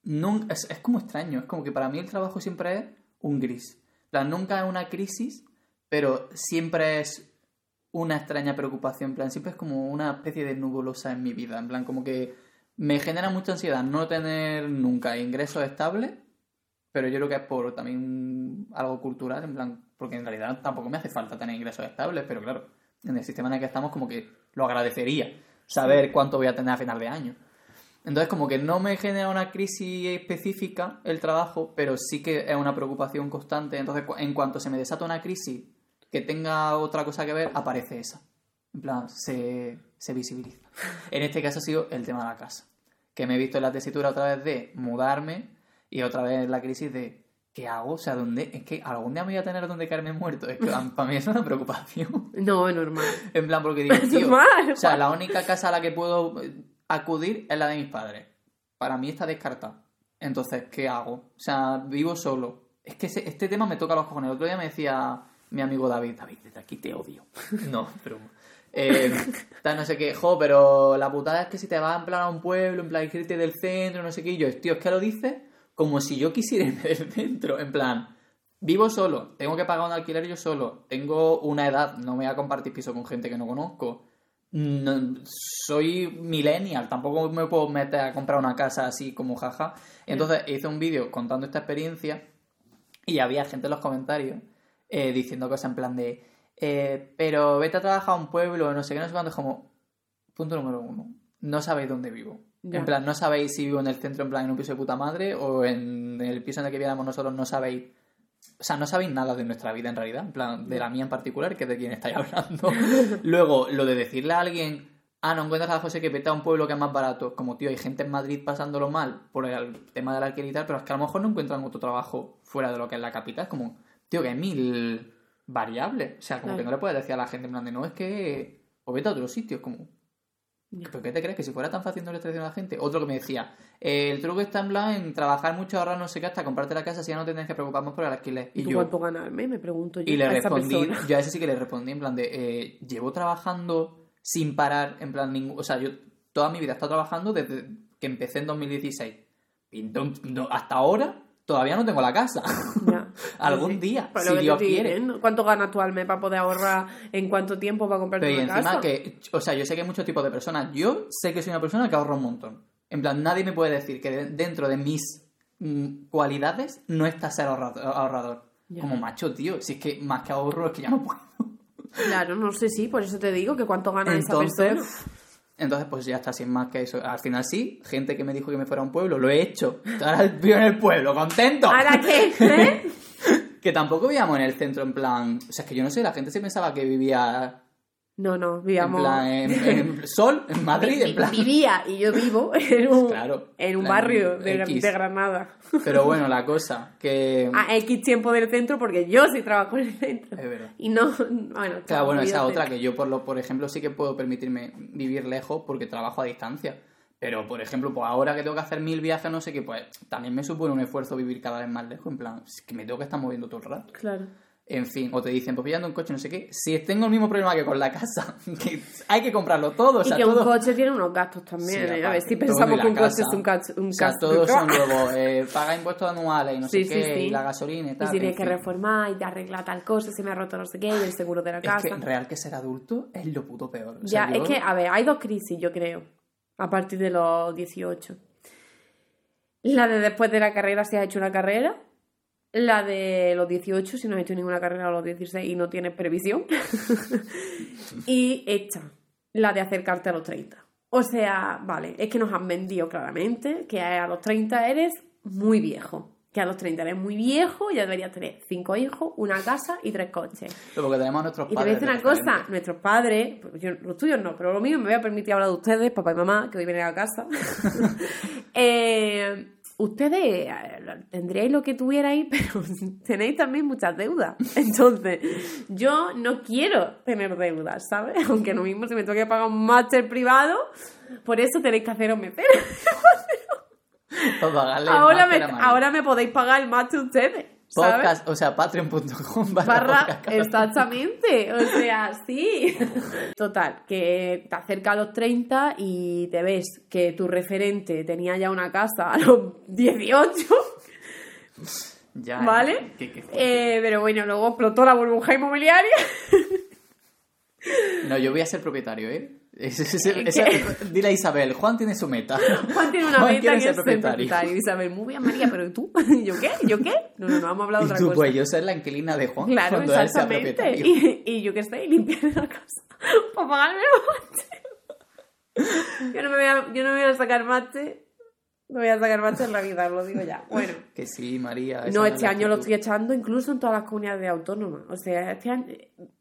nunca, es, es como extraño. Es como que para mí el trabajo siempre es un gris. Plan, nunca es una crisis, pero siempre es una extraña preocupación. En plan, siempre es como una especie de nubulosa en mi vida. En plan, como que me genera mucha ansiedad no tener nunca ingresos estables, pero yo creo que es por también algo cultural, en plan, porque en realidad tampoco me hace falta tener ingresos estables, pero claro, en el sistema en el que estamos como que lo agradecería saber cuánto voy a tener a final de año. Entonces, como que no me genera una crisis específica el trabajo, pero sí que es una preocupación constante. Entonces, en cuanto se me desata una crisis que tenga otra cosa que ver, aparece esa. En plan, se, se visibiliza. *laughs* En este caso ha sido el tema de la casa. Que me he visto en la tesitura otra vez de mudarme y otra vez en la crisis de ¿qué hago? O sea, ¿dónde? Es que algún día me voy a tener donde caerme muerto. Es que para mí es una preocupación. *laughs* No, es normal. En plan, porque digo, tío, normal. o sea, la única casa a la que puedo eh, acudir es la de mis padres. Para mí está descartada. Entonces, ¿qué hago? O sea, vivo solo. Es que este tema me toca los cojones. El otro día me decía mi amigo David, David, desde aquí te odio. *laughs* No, pero... Eh, no sé qué, jo, pero la putada es que si te vas en plan a un pueblo, en plan irte del centro, no sé qué, y yo, tío, es que lo dices como si yo quisiera irme del centro, en plan, Vivo solo, tengo que pagar un alquiler yo solo, tengo una edad, no me voy a compartir piso con gente que no conozco. No- soy millennial, tampoco me puedo meter a comprar una casa así como jaja. Entonces hice un vídeo contando esta experiencia y había gente en los comentarios eh, diciendo cosas en plan de, eh, pero vete a trabajar a un pueblo, no sé qué, no sé cuándo, es como, punto número uno, no sabéis dónde vivo. Ya. En plan, no sabéis si vivo en el centro, en plan, en un piso de puta madre, o en el piso en el que vivíamos nosotros, no sabéis o sea, no sabéis nada de nuestra vida en realidad, en plan, de la mía en particular, que es de quien estáis *laughs* hablando. Luego, lo de decirle a alguien, ah, no encuentras a José que vete a un pueblo que es más barato, como tío, hay gente en Madrid pasándolo mal por el tema del alquiler y tal, pero es que a lo mejor no encuentran otro trabajo fuera de lo que es la capital, es como, tío, que hay mil variables, o sea, como Claro. que no le puedes decir a la gente en plan de, no, es que, o vete a otro sitio, es como. ¿Pero qué te crees? Que si fuera tan fácil no le diciendo a la gente. Otro que me decía, eh, el truco está en plan en trabajar mucho, ahorrar no sé qué, hasta comprarte la casa, si ya no te tienes que preocupar más por el alquiler. ¿Y Y tú yo, cuánto ganarme? Me pregunto yo. y le a respondí, yo a ese sí que le respondí en plan de, eh, llevo trabajando sin parar, en plan, ningún, o sea, yo toda mi vida he estado trabajando desde que empecé en 2016. Y no- no- hasta ahora todavía no tengo la casa. *laughs* Algún Sí. día, si Dios quiere. diciendo. ¿Cuánto al mes para poder ahorrar en cuánto tiempo para comprarte Pero y una encima casa? que, o sea, yo sé que hay muchos tipos de personas. Yo sé que soy una persona que ahorra un montón. En plan, nadie me puede decir que de- dentro de mis mm, cualidades no está ser ahorra- ahorrador. Ya. Como macho, tío. Si es que más que ahorro es que ya no puedo. *laughs* Claro, no sé, sí, por eso te digo que cuánto gana esa Entonces, persona. entonces, pues ya está, sin más que eso. Al final sí, gente que me dijo que me fuera a un pueblo, lo he hecho. Ahora *laughs* vivo en el pueblo, contento. ¿Ahora qué? ¿Eh? Que tampoco vivíamos en el centro, en plan. O sea, es que yo no sé, la gente se pensaba que vivía No, no, en vivíamos... plan en, en *laughs* Sol, en Madrid, en plan. Vivía y yo vivo *laughs* en un, Claro, en un barrio de, Granada. *laughs* Pero bueno, la cosa, que. A X tiempo del centro porque yo sí trabajo en el centro. Es verdad. Y no, bueno, Claro, bueno, esa otra que yo, por, lo, por ejemplo, sí que puedo permitirme vivir lejos porque trabajo a distancia. Pero, por ejemplo, pues ahora que tengo que hacer mil viajes, no sé qué, pues también me supone un esfuerzo vivir cada vez más lejos. En plan, es que me tengo que estar moviendo todo el rato. Claro. En fin, o te dicen, pues pillando un coche, no sé qué. Si tengo el mismo problema que con la casa, *laughs* que hay que comprarlo todo, o sea, y que todo. un coche tiene unos gastos también. Sí, ¿eh? A ver, si pensamos y que un coche es un, cacho, un O sea, gasto. todos *laughs* son luego, eh, paga impuestos anuales y no Sí, sé sí, qué, y la gasolina y Y tal. si tienes en que fin. reformar y te arregla tal cosa, se me ha roto no sé qué, y el seguro de la Es casa. que en real que ser adulto es lo puto peor. O sea, Ya, yo- es que, a ver, hay dos crisis, yo creo, a partir de los 18. La de después de la carrera, si has hecho una carrera. La de los 18, si no has hecho ninguna carrera a los 16 y no tienes previsión. *laughs* y esta, la de acercarte a los 30. O sea, vale, es que nos han vendido claramente que a los 30 eres muy viejo. Que a los 30 eres muy viejo, ya deberías tener cinco hijos, una casa y tres coches. Pero porque tenemos a nuestros Y te voy a padres. decir una cosa, nuestros padres, pues yo, los tuyos no, pero los míos me voy a permitir hablar de ustedes, papá y mamá, que hoy vienen a casa. *laughs* Eh, ustedes eh, tendríais lo que tuvierais, *laughs* pero tenéis también muchas deudas. Entonces, yo no quiero tener deudas, ¿sabes? *laughs* Aunque lo mismo si me toque pagar un máster privado, por eso tenéis que haceros mecenas. *laughs* Ahora me, ahora me podéis pagar el máster ustedes. ¿sabes? Podcast, o sea, patreon.com barra *laughs* exactamente o sea sí *laughs* total que te acerca a los 30 y te ves que tu referente tenía ya una casa a los 18 Ya, ¿vale? que- que fuerte. Eh, pero bueno luego explotó la burbuja inmobiliaria No, yo voy a ser propietario, ¿eh? Ese- ¿Qué? ese- dile a Isabel, Juan tiene su meta. *laughs* Juan tiene una Juan meta que ser es propietario. propietario Isabel muy bien María pero ¿y tú? *laughs* ¿yo qué? ¿yo qué? no no no vamos a hablar de Y otra tú, cosa pues yo ser la inquilina de Juan Claro, cuando él sea propietario. *laughs* Y, y yo que sé, limpiar la casa para pagarme el máster. Yo no me voy a, yo no me voy a sacar máster. No voy a sacar máster en la vida, lo digo ya. Bueno. *laughs* Que sí, María. No, es este año lo estoy echando incluso en todas las comunidades autónomas. O sea, este año,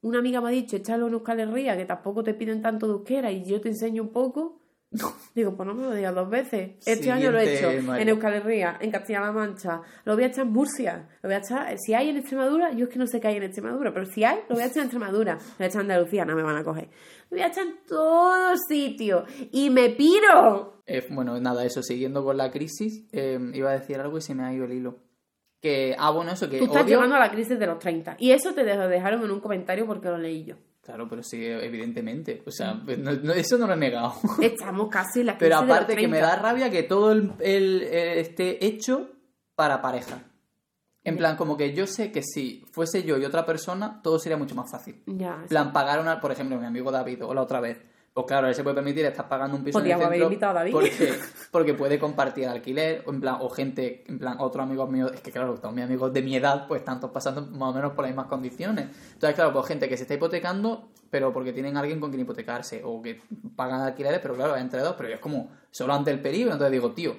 una amiga me ha dicho, échalo en Euskal Herria, que tampoco te piden tanto de euskera y yo te enseño un poco. *laughs* Digo, pues no me lo digas dos veces. Este año lo he hecho María. en Euskal Herria, en Castilla-La Mancha. Lo voy a echar en Murcia. Lo voy a echar, si hay en Extremadura, yo es que no sé qué hay en Extremadura, pero si hay, lo voy a echar en Extremadura. Lo voy a echar en Andalucía, no me van a coger. Lo voy a echar en todos sitios. Y me piro. Eh, bueno, nada, eso, siguiendo con la crisis, eh, iba a decir algo y se me ha ido el hilo. Que, ah, bueno, eso, que Tú estás odio... llegando a la crisis de los 30. Y eso te dejaron en un comentario porque lo leí yo. Claro, pero sí, evidentemente. O sea, no- no- eso no lo he negado. *laughs* Estamos casi en la Pero de aparte que me 30. da rabia que todo el, el- el- esté hecho para pareja. En plan, como que yo sé que si fuese yo y otra persona, todo sería mucho más fácil. Ya, En plan, pagar una, por ejemplo, mi amigo David o la otra vez. Pues claro, él se puede permitir estar pagando un piso Podríamos en el haber invitado a David. Porque, *laughs* porque puede compartir alquiler, o en plan, o gente, en plan, otros amigos míos, es que claro, todos mis amigos de mi edad, pues están todos pasando más o menos por las mismas condiciones. Entonces, claro, pues gente que se está hipotecando, pero porque tienen alguien con quien hipotecarse, o que pagan alquileres, pero claro, entre dos, pero es como solo ante el peligro, entonces digo, tío,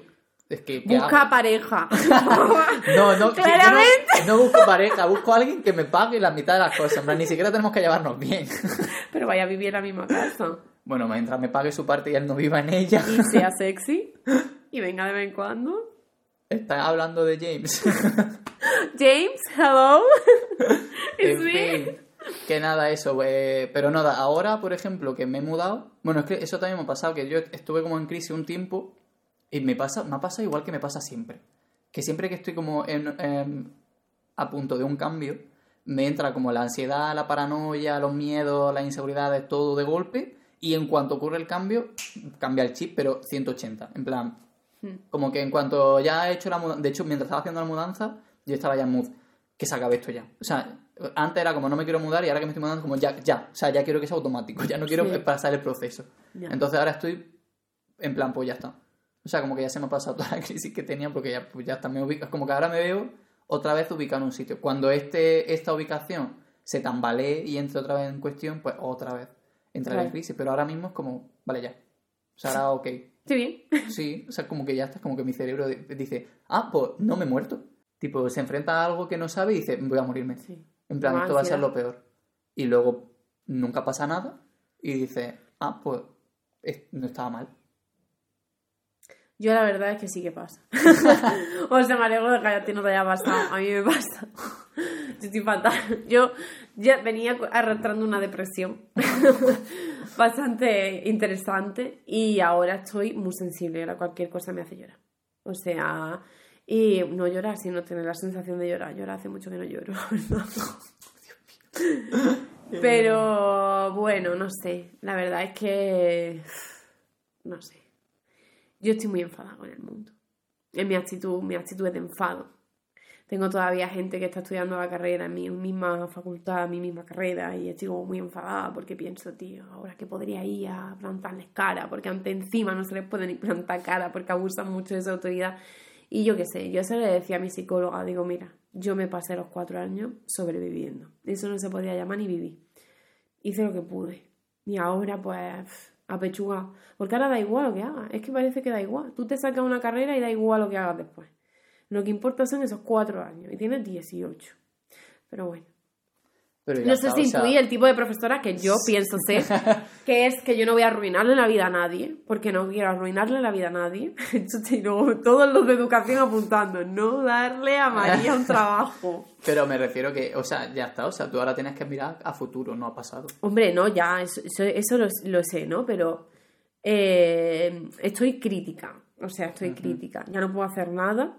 es que... ¿qué Busca hago? pareja. *laughs* No, no, Claramente. no, no busco pareja, busco a alguien que me pague la mitad de las cosas, en plan, ni siquiera tenemos que llevarnos bien. *laughs* Pero vaya a vivir en la misma casa. Bueno, mientras me pague su parte y él no viva en ella. Y sea *laughs* sexy. Y venga de vez en cuando. Está hablando de James. *laughs* James, hello. *laughs* It's me. que nada, eso. eh, pero nada, ahora, por ejemplo, que me he mudado. Bueno, es que eso también me ha pasado, que yo estuve como en crisis un tiempo y me pasa, me ha pasado igual que me pasa siempre. Que siempre que estoy como en, en- a punto de un cambio, me entra como la ansiedad, la paranoia, los miedos, las inseguridades, todo de golpe. Y en cuanto ocurre el cambio, cambia el chip, pero 180. En plan, como que en cuanto ya he hecho la mudanza, de hecho, mientras estaba haciendo la mudanza, yo estaba ya en mood, que se acabe esto ya. O sea, antes era como no me quiero mudar y ahora que me estoy mudando, como ya, ya. O sea, ya quiero que sea automático, ya no quiero Sí. pasar el proceso. Ya. Entonces ahora estoy en plan, pues ya está. O sea, como que ya se me ha pasado toda la *laughs* crisis que tenía porque ya, pues ya está, me ubica, como que ahora me veo otra vez ubicado en un sitio. Cuando este, esta ubicación se tambalee y entre otra vez en cuestión, pues otra vez entraré en crisis. Pero ahora mismo es como, vale, ya. O sea, ahora ok. Sí, bien. *laughs* Sí, o sea, como que ya está, como que mi cerebro di- dice, ah, pues no me he muerto. Tipo, se enfrenta a algo que no sabe y dice, voy a morirme. Sí. En plan, Más esto va a ser lo peor. Y luego nunca pasa nada y dice, ah, pues es- no estaba mal. Yo la verdad es que sí que pasa. *laughs* o sea, me alegro de que a ti no te haya pasado. A mí me pasa. Yo estoy fatal. Yo ya venía arrastrando una depresión *laughs* bastante interesante y ahora estoy muy sensible. Ahora cualquier cosa me hace llorar. O sea, y no llorar, sino tener la sensación de llorar. Llorar hace mucho que no lloro. *laughs* Pero bueno, no sé. La verdad es que. No sé. Yo estoy muy enfadada con el mundo. En mi actitud, mi actitud es de enfado. Tengo todavía gente que está estudiando la carrera en mi misma facultad, en mi misma carrera, y estoy como muy enfadada porque pienso, tío, ahora que podría ir a plantarles cara, porque ante encima no se les puede ni plantar cara porque abusan mucho de esa autoridad. Y yo qué sé, yo se le decía a mi psicóloga, digo, mira, yo me pasé los cuatro años sobreviviendo. Eso no se podía llamar ni vivir. Hice lo que pude. Y ahora, pues, a pechuga. Porque ahora da igual lo que hagas. Es que parece que da igual. Tú te sacas una carrera y da igual lo que hagas después. Lo que importa son esos cuatro años. Y tienes 18. Pero bueno. Pero No sé si intuí el tipo de profesora que yo pienso ser, *laughs* que es que yo no voy a arruinarle la vida a nadie, porque no quiero arruinarle la vida a nadie. *laughs* Todos los de educación apuntando, no darle a María un trabajo. *laughs* Pero me refiero que, o sea, ya está. O sea, tú ahora tienes que mirar a futuro, no a pasado. Hombre, no, ya, eso, eso, eso lo, lo sé, ¿no? Pero eh, estoy crítica, o sea, estoy crítica. Ya no puedo hacer nada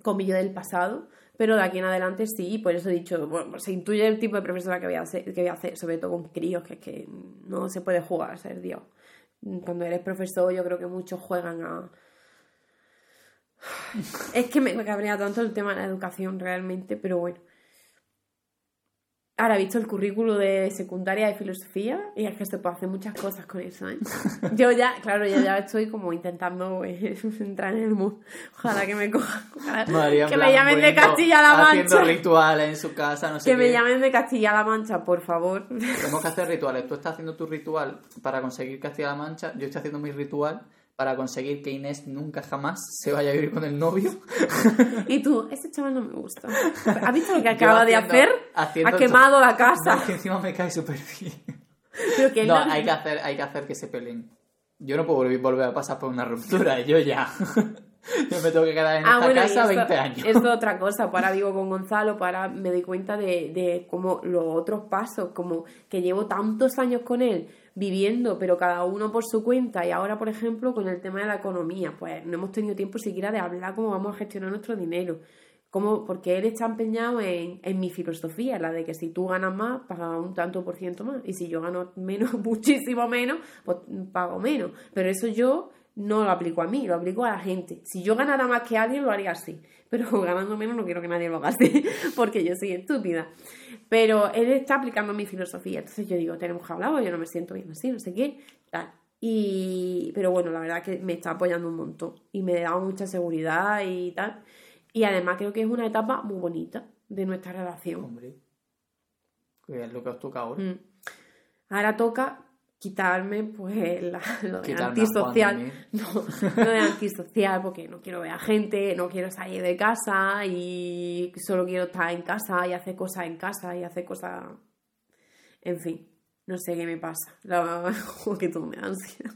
con mi yo del pasado, pero de aquí en adelante sí, por eso he dicho, bueno, se intuye el tipo de profesora que voy a hacer, que voy a hacer sobre todo con críos, que es que no se puede jugar a ser Dios. Cuando eres profesor, yo creo que muchos juegan a. *laughs* Es que me, me cabrea tanto el tema de la educación realmente, pero bueno. Ahora he visto el currículo de secundaria de filosofía y es que se puede hacer muchas cosas con eso. ¿eh? *laughs* Yo ya, claro, yo ya estoy como intentando eh, *laughs* entrar en el mundo. Ojalá que me cojan. ojalá que me llamen de Castilla-La Haciendo Mancha. rituales en su casa, no sé Que me qué. llamen de Castilla-La Mancha, por favor. Tenemos que hacer rituales. Tú estás haciendo tu ritual para conseguir Castilla-La Mancha. Yo estoy haciendo mi ritual para conseguir que Inés nunca jamás se vaya a vivir con el novio. Y tú, ese chaval no me gusta. *laughs* ¿Has visto lo que acaba de haciendo- hacer? haciendo ha quemado la casa. *laughs* que encima me cae súper bien. Pero que No, no- hay que, hacer, hay que hacer que se peleen. Yo no puedo volver- a pasar por una ruptura, yo ya. *laughs* Yo me tengo que quedar en Ah, esta bueno, casa esto- 20 años. Esto es otra cosa. Ahora vivo con Gonzalo, ahora me doy cuenta de, de cómo los otros pasos, como que llevo tantos años con él viviendo, pero cada uno por su cuenta. Y ahora, por ejemplo, con el tema de la economía, pues no hemos tenido tiempo siquiera de hablar cómo vamos a gestionar nuestro dinero. Cómo, porque él está empeñado en, en mi filosofía, la de que si tú ganas más, paga un tanto por ciento más. Y si yo gano menos, *laughs* muchísimo menos, pues pago menos. Pero eso yo no lo aplico a mí, lo aplico a la gente. Si yo ganara más que alguien, lo haría así. Pero *laughs* ganando menos no quiero que nadie lo así, *laughs* porque yo soy estúpida. Pero él está aplicando mi filosofía. Entonces yo digo, tenemos que hablar, yo no me siento bien así, no sé qué, tal. Y, pero bueno, la verdad que me está apoyando un montón y me da mucha seguridad y tal. Y además creo que es una etapa muy bonita de nuestra relación. Hombre, que es lo que os toca ahora. Mm. Ahora toca quitarme pues la- *laughs* lo de antisocial. mí. No, *laughs* lo de antisocial porque no quiero ver a gente, no quiero salir de casa y solo quiero estar en casa y hacer cosas en casa y hacer cosas... En fin, no sé qué me pasa. La... *laughs* que todo me da ansiedad.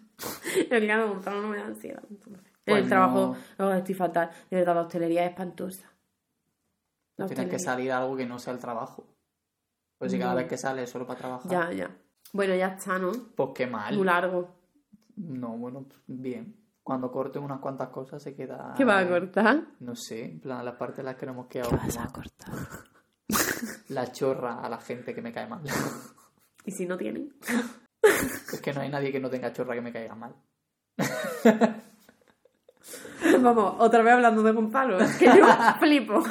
El día de montar no me da ansiedad. entonces. En Pues el trabajo no. oh, estoy fatal. De verdad, la hostelería es espantosa. La Tienes que salir a algo que no sea el trabajo. Pues si cada No. vez que sales es solo para trabajar, Ya, ya. Bueno, ya está, ¿no? pues qué mal. Muy largo. No, bueno, bien. Cuando corte unas cuantas cosas se queda... ¿Qué va a cortar? No sé, en plan, las partes las que no hemos quedado. vas a cortar? *laughs* La chorra a la gente que me cae mal. ¿Y si no tienen? es que no hay nadie que no tenga chorra que me caiga mal. *laughs* Vamos, otra vez hablando de Gonzalo. Es que yo *laughs* flipo.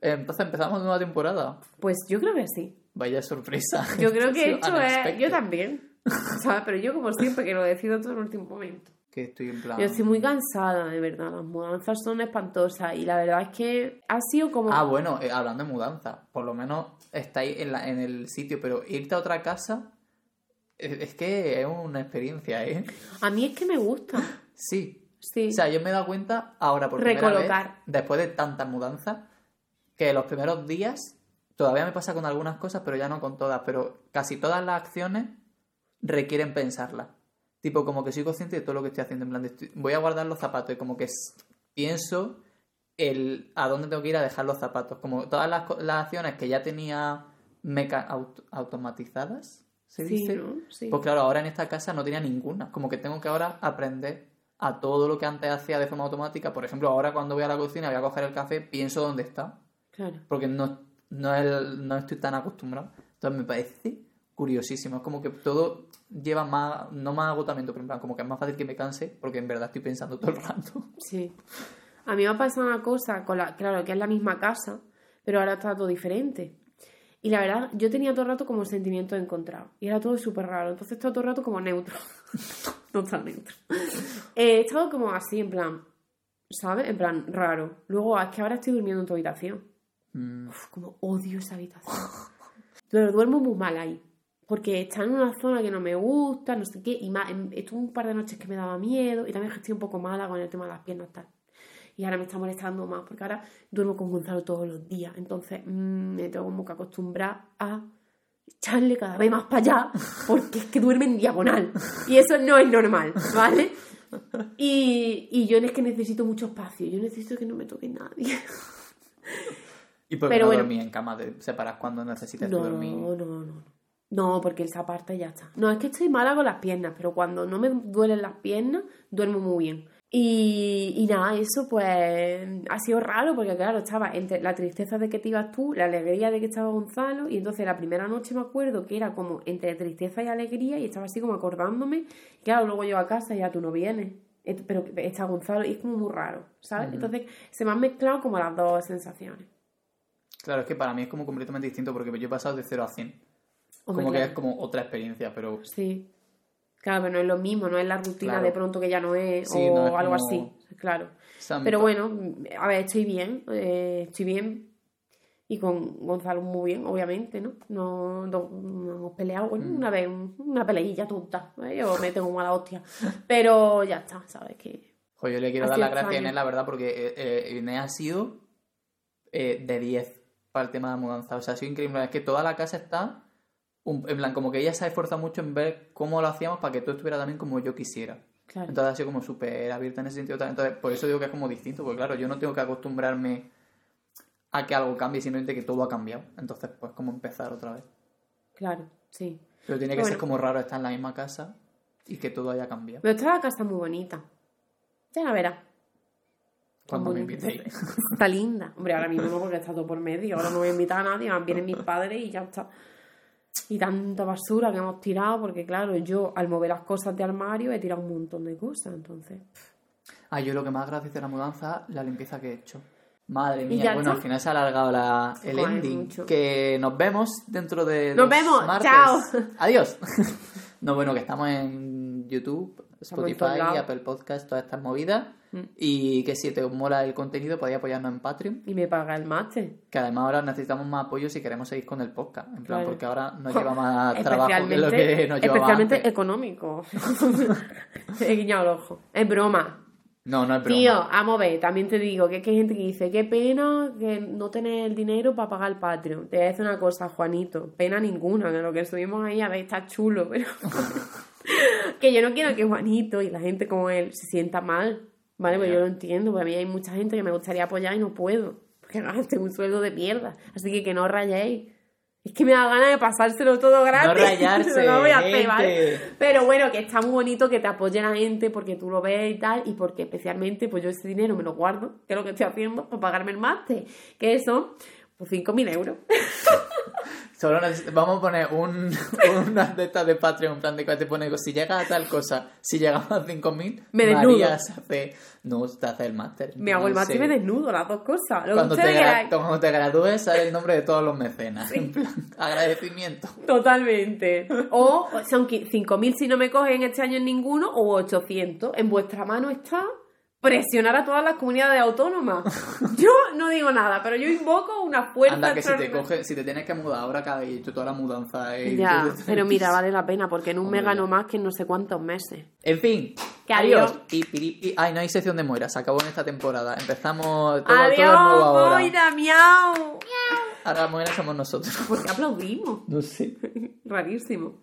Entonces empezamos nueva temporada. Pues yo creo que sí. Vaya sorpresa. *laughs* Yo creo que he hecho... eh, unexpected. yo también. *laughs* ¿Sabes? Pero yo como siempre que lo decido todo en el último momento. Que estoy en plan... Yo estoy muy cansada, de verdad. Las mudanzas son espantosas. Y la verdad es que ha sido como... Ah, bueno, eh, hablando de mudanza, por lo menos estáis en, la- en el sitio, pero irte a otra casa eh, es que es una experiencia, ¿eh? A mí es que me gusta. *laughs* Sí. Sí. O sea, yo me he dado cuenta ahora por primera Recolocar. vez, después de tantas mudanzas, que los primeros días todavía me pasa con algunas cosas, pero ya no con todas, pero casi todas las acciones requieren pensarlas. Tipo, como que soy consciente de todo lo que estoy haciendo. En plan, de estoy- voy a guardar los zapatos y como que pienso el a dónde tengo que ir a dejar los zapatos. Como todas las, las acciones que ya tenía meca aut- automatizadas, ¿se Sí, dice? ¿no? Sí. Pues claro, ahora en esta casa no tenía ninguna. Como que tengo que ahora aprender a todo lo que antes hacía de forma automática. Por ejemplo, ahora cuando voy a la cocina voy a coger el café, pienso dónde está. Claro. Porque no, no, es- no estoy tan acostumbrado. Entonces me parece curiosísimo. Es como que todo lleva más, no más agotamiento, pero en plan, como que es más fácil que me canse porque en verdad estoy pensando todo el rato. Sí. A mí me ha pasado una cosa, con la, claro, que es la misma casa, pero ahora está todo diferente. Y la verdad, yo tenía todo el rato como sentimientos encontrados. Y era todo súper raro. Entonces estaba todo el rato como neutro. no está neutro. He estado como así, en plan, ¿sabes? En plan, raro. Luego, es que ahora estoy durmiendo en tu habitación. Mm, Uf, como odio esa habitación. *laughs* Pero duermo muy mal ahí. Porque está en una zona que no me gusta, no sé qué. Y más, em- estuve un par de noches que me daba miedo. Y también estoy un poco mala con el tema de las piernas tal. Y ahora me está molestando más, porque ahora duermo con Gonzalo todos los días. Entonces mm, me tengo como que acostumbrar a echarle cada vez más para allá, *laughs* porque es que duerme en diagonal. Y eso no es normal, ¿vale? *laughs* Y, y yo es que necesito mucho espacio. Yo necesito que no me toque nadie. ¿Y por qué Pero no bueno. dormís en cama? ¿Te separas cuando necesites No, dormir? no, no, no. No, porque él se aparta y ya está. No, es que estoy mala con las piernas, pero cuando no me duelen las piernas, duermo muy bien. Y, y nada, eso pues ha sido raro porque claro, estaba entre la tristeza de que te ibas tú, la alegría de que estaba Gonzalo, y entonces la primera noche me acuerdo que era como entre tristeza y alegría y estaba así como acordándome. Y claro, luego yo a casa y ya tú no vienes, pero está Gonzalo y es como muy raro, ¿sabes? Entonces se me han mezclado como las dos sensaciones. Claro, es que para mí es como completamente distinto porque yo he pasado de 0 a 100. Hombre, como que es como otra experiencia, pero Sí. Claro, pero no es lo mismo, no es la rutina Claro. de pronto que ya no es Sí, o no es algo como- así. Claro. Pero bueno, a ver, estoy bien, eh, estoy bien. Y con Gonzalo muy bien, obviamente, ¿no? No, no- no hemos peleado, bueno, Mm. una vez, una peleilla tonta, ¿eh? yo me tengo mala hostia. *laughs* Pero ya está, ¿sabes? Que Joder, yo le quiero dar las gracias a. Inés, la verdad, porque eh, eh, Inés ha sido eh, de 10 para el tema de la mudanza. O sea, ha sido increíble. Es que toda la casa está, un- en plan, como que ella se ha esforzado mucho en ver cómo lo hacíamos para que todo estuviera también como yo quisiera. Claro. Entonces ha sido como súper abierta en ese sentido. Entonces, por eso digo que es como distinto, porque claro, yo no tengo que acostumbrarme a que algo cambie, simplemente que todo ha cambiado. Entonces, pues, como empezar otra vez. Claro, sí. Pero tiene que Bueno. ser como raro estar en la misma casa y que todo haya cambiado. Pero esta casa muy bonita. Ya la verás. Cuando me invitéis. Está linda. Hombre, ahora mismo no, porque está todo por medio. Ahora no voy a invitar a nadie, más vienen mis padres y ya está. Y tanta basura que hemos tirado, porque claro, yo al mover las cosas de armario he tirado un montón de cosas, entonces. Ah, yo lo que más gracias de la mudanza, la limpieza que he hecho. Madre ¿Y mía, bueno, está? al final se ha alargado la, el Joder, ending. mucho. Que nos vemos dentro de. ¡Nos vemos! martes. ¡Chao! Adiós. *laughs* no, bueno, que estamos en YouTube, Spotify. Apple Podcast, todas estas movidas. Mm. Y que si te mola el contenido, podéis apoyarnos en Patreon. Y me paga el máster. Que además ahora necesitamos más apoyo si queremos seguir con el podcast. En plan, Claro. porque ahora nos lleva más trabajo que lo que nos llevaba especialmente antes. económico. *laughs* He guiñado el ojo. Es broma. No, no es broma. Tío, vamos a ver, también te digo que, es que hay gente que dice, qué pena que no tener el dinero para pagar el Patreon. Te voy a decir una cosa, Juanito, pena ninguna, que lo que subimos ahí, a ver, está chulo, pero *laughs* *laughs* que yo no quiero que Juanito y la gente como él se sienta mal, ¿vale? Pues yo lo entiendo, porque a mí hay mucha gente que me gustaría apoyar y no puedo, porque *laughs* tengo un sueldo de mierda, así que que no rayéis. Es que me da ganas de pasárselo todo gratis. *laughs* rayarse, No lo voy a hacer, ¿vale? Pero bueno, que está muy bonito que te apoye la gente porque tú lo ves y tal, y porque especialmente pues yo ese dinero me lo guardo, que es lo que estoy haciendo, para pagarme el máster, que son pues 5.000 euros. Solo vamos a poner un, una de estas de Patreon, en plan de que te pone, si llega a tal cosa, si llegamos a 5.000, Me desnudo. María se hace, no, te hace el máster. Me hago el máster y me desnudo, las dos cosas. Lo Cuando que te, ustedes gra- queráis. cuando te gradúes sale el nombre de todos los mecenas. En plan, agradecimiento. Totalmente. O son qui- 5.000 si no me cogen este año en ninguno, o 800. En vuestra mano está presionar a todas las comunidades autónomas. *laughs* Yo no digo nada, pero yo invoco una fuerza Anda, que si te coge, si te tienes que mudar ahora cada y hecho toda la mudanza. eh, Ya, entonces- *laughs* pero mira, *laughs* vale la pena, porque en un Hombre, me gano más que en no sé cuántos meses. En fin. Que adiós. Ay, no hay sección de Moira, se acabó en esta temporada. Empezamos todo, todo ¡Adiós, nuevo ahora. Moira, miau! Ahora Moira somos nosotros. ¿Por qué aplaudimos? No sé. Rarísimo.